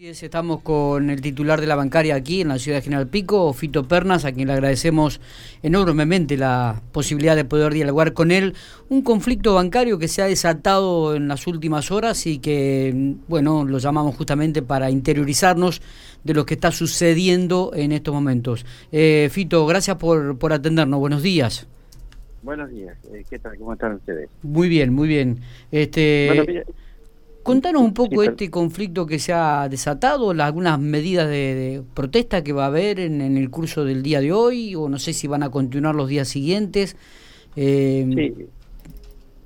Estamos con el titular de la bancaria aquí en la ciudad de General Pico, Fito Pernas, a quien le agradecemos enormemente la posibilidad de poder dialogar con él. Un conflicto bancario que se ha desatado en las últimas horas y que, bueno, lo llamamos justamente para interiorizarnos de lo que está sucediendo en estos momentos. Eh, Fito, gracias por, por atendernos. Buenos días. Buenos días. Eh, ¿Qué tal? ¿Cómo están ustedes? Muy bien, muy bien. Este... Contanos un poco este conflicto que se ha desatado, algunas medidas de, protesta que va a haber en, el curso del día de hoy, o no sé si van a continuar los días siguientes. Eh, sí,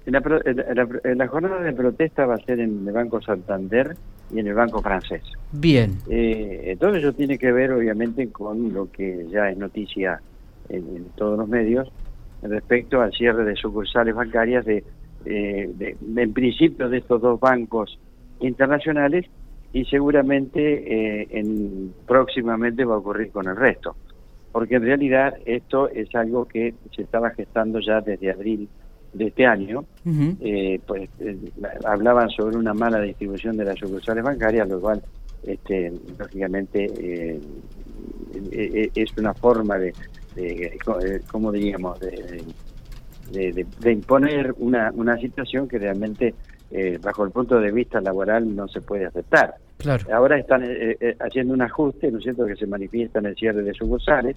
en la, jornada de protesta va a ser en el Banco Santander y en el Banco Francés. Bien. Eh, entonces eso tiene que ver obviamente con lo que ya es noticia en todos los medios respecto al cierre de sucursales bancarias de eh, de, en principio de estos dos bancos internacionales y seguramente eh, en, próximamente va a ocurrir con el resto. Porque en realidad esto es algo que se estaba gestando ya desde abril de este año. eh, pues eh, hablaban sobre una mala distribución de las sucursales bancarias, lo cual este, lógicamente eh, es una forma de, de, ¿cómo diríamos?, de, de, imponer una, una situación que realmente eh, bajo el punto de vista laboral no se puede aceptar. Claro. Ahora están eh, eh, haciendo un ajuste, ¿no es cierto?, que se manifiesta en el cierre de sucursales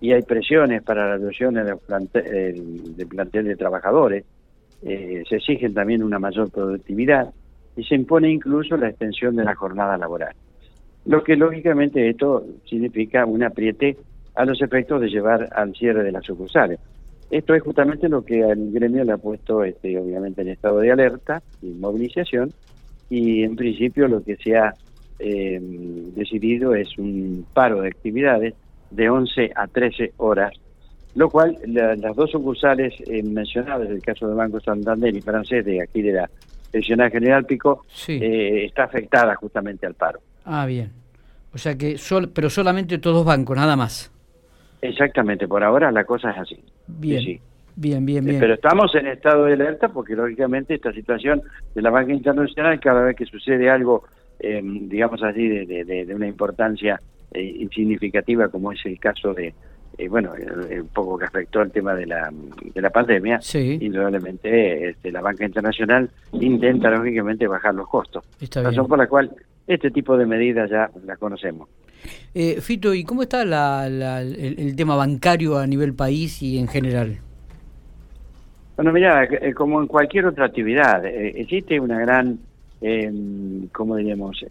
y hay presiones para la reducción del plantel, de plantel de trabajadores, se exigen también una mayor productividad y se impone incluso la extensión de la jornada laboral. Lo que lógicamente esto significa un apriete a los efectos de llevar al cierre de las sucursales. Esto es justamente lo que al gremio le ha puesto, este, obviamente, en estado de alerta y movilización, y en principio lo que se ha eh, decidido es un paro de actividades de 11 a 13 horas, lo cual las dos sucursales eh, mencionadas, el caso del Banco Santander y Francés, de aquí de la Regional General Pico, eh, está afectada justamente al paro. Ah, bien. O sea que, sol, pero solamente todos bancos, nada más. Exactamente, por ahora la cosa es así. Bien. Bien, bien, bien. Pero estamos en estado de alerta porque lógicamente esta situación de la banca internacional, cada vez que sucede algo, em, digamos así, de, una importancia eh, significativa como es el caso de, eh, bueno, un poco que afectó al tema de la, de la pandemia, sí. indudablemente este, la banca internacional intenta lógicamente bajar los costos. Está razón por la cual este tipo de medidas ya las conocemos. Eh, Fito, ¿y cómo está el, tema bancario a nivel país y en general? Bueno, mira, eh, como en cualquier otra actividad, eh, existe una gran, eh, ¿cómo diríamos?,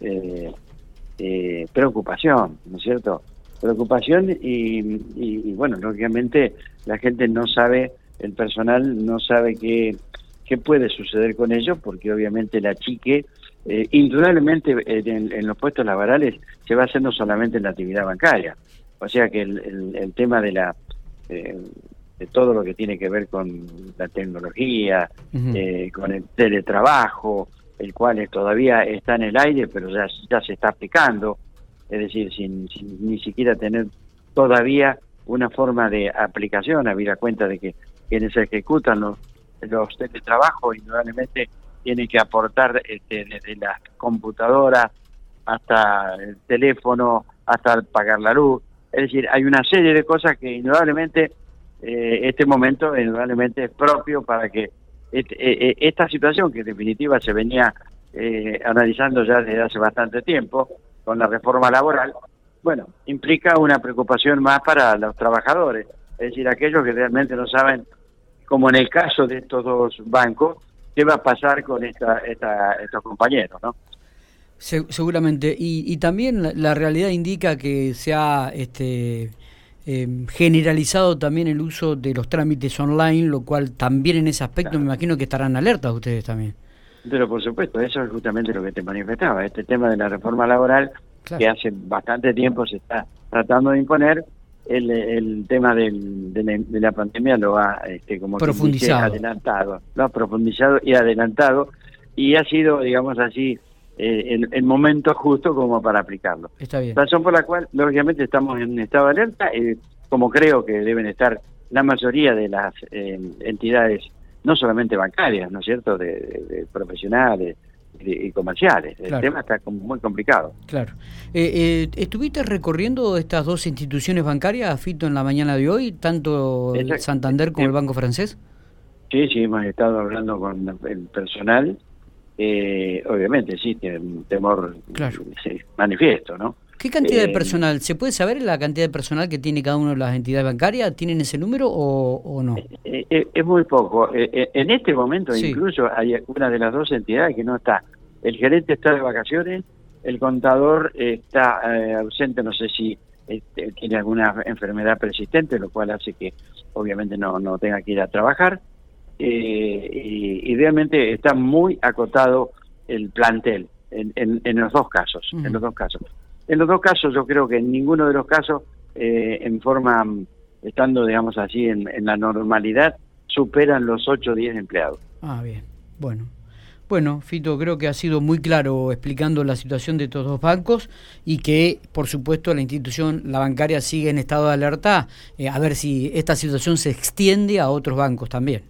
preocupación, ¿no es cierto? Preocupación y, bueno, lógicamente la gente no sabe, el personal no sabe qué, qué puede suceder con ellos, porque obviamente la chique eh, indudablemente eh, en, los puestos laborales se va haciendo solamente en la actividad bancaria. O sea que el, tema de la eh, de todo lo que tiene que ver con la tecnología, con el teletrabajo, el cual todavía está en el aire, pero ya, ya se está aplicando, es decir, sin, ni siquiera tener todavía una forma de aplicación, habida cuenta de que quienes ejecutan los, los teletrabajos indudablemente tiene que aportar este, desde las computadoras hasta el teléfono, hasta pagar la luz. Es decir, hay una serie de cosas que indudablemente eh, este momento indudablemente es propio para que este, eh, eh, esta situación que en definitiva se venía eh, analizando ya desde hace bastante tiempo con la reforma laboral, bueno, implica una preocupación más para los trabajadores, es decir, aquellos que realmente no saben, como en el caso de estos dos bancos, qué va a pasar con esta, estos compañeros, ¿no? seguramente. Y, también la, realidad indica que se ha este, em, generalizado también el uso de los trámites online, lo cual también en ese aspecto me imagino que estarán alertas ustedes también. Pero por supuesto, eso es justamente lo que te manifestaba, este tema de la reforma laboral que hace bastante tiempo se está tratando de imponer, el, el tema del, de, la, pandemia lo ha este, como profundizado. adelantado, lo ha profundizado y adelantado y ha sido, digamos así, eh, el, momento justo como para aplicarlo. Está bien. Razón por la cual, lógicamente, estamos en estado de alerta, eh, como creo que deben estar la mayoría de las eh, entidades, no solamente bancarias, ¿no es cierto?, de, profesionales, y, comerciales. El tema está como muy complicado. Claro. Eh, eh, ¿Estuviste recorriendo estas dos instituciones bancarias, Fito, en la mañana de hoy, tanto el Santander como el Banco Francés? Sí, sí, hemos estado hablando con el personal. Eh, obviamente, sí, tiene un temor manifiesto, ¿no? ¿Qué cantidad de personal? ¿Se puede saber la cantidad de personal que tiene cada una de las entidades bancarias? ¿Tienen ese número o, no? es muy poco. en este momento incluso hay una de las dos entidades que no está. El gerente está de vacaciones, el contador está eh, ausente, no sé si este, tiene alguna enfermedad persistente, lo cual hace que obviamente no, no tenga que ir a trabajar. Eh, y, realmente está muy acotado el plantel en, en, los dos casos, en los dos casos. En los dos casos yo creo que en ninguno de los casos, eh, en forma, estando digamos así en, en la normalidad, superan los 8 o 10 empleados. Ah, bien. Bueno, bueno, Fito, creo que ha sido muy claro explicando la situación de estos dos bancos y que, por supuesto, la institución, la bancaria, sigue en estado de alerta eh, a ver si esta situación se extiende a otros bancos también.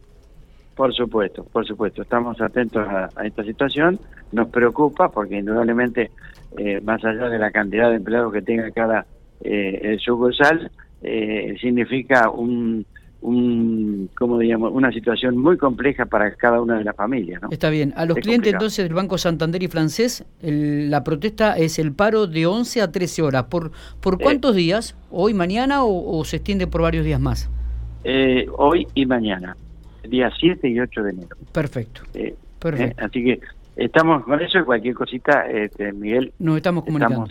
Por supuesto, por supuesto. Estamos atentos a, esta situación. Nos preocupa porque indudablemente, eh, más allá de la cantidad de empleados que tenga cada eh, sucursal, eh, significa un un, como digamos, una situación muy compleja para cada una de las familias. ¿no? Está bien. A los clientes entonces del Banco Santander y Francés, la protesta es el paro de 11 a 13 horas. ¿Por, por eh. cuántos días? ¿Hoy, mañana o, se extiende por varios días más? Eh, hoy y mañana, día 7 y 8 de enero. Perfecto. Eh, Perfecto. así que estamos con eso y cualquier cosita, este, Miguel. Nos estamos comunicando.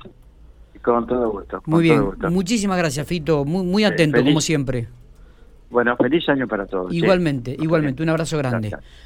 con todo gusto. Muy bien. Muchísimas gracias, Fito. Muy, muy atento, como siempre. Bueno, feliz año para todos. Igualmente, igualmente. Un abrazo grande.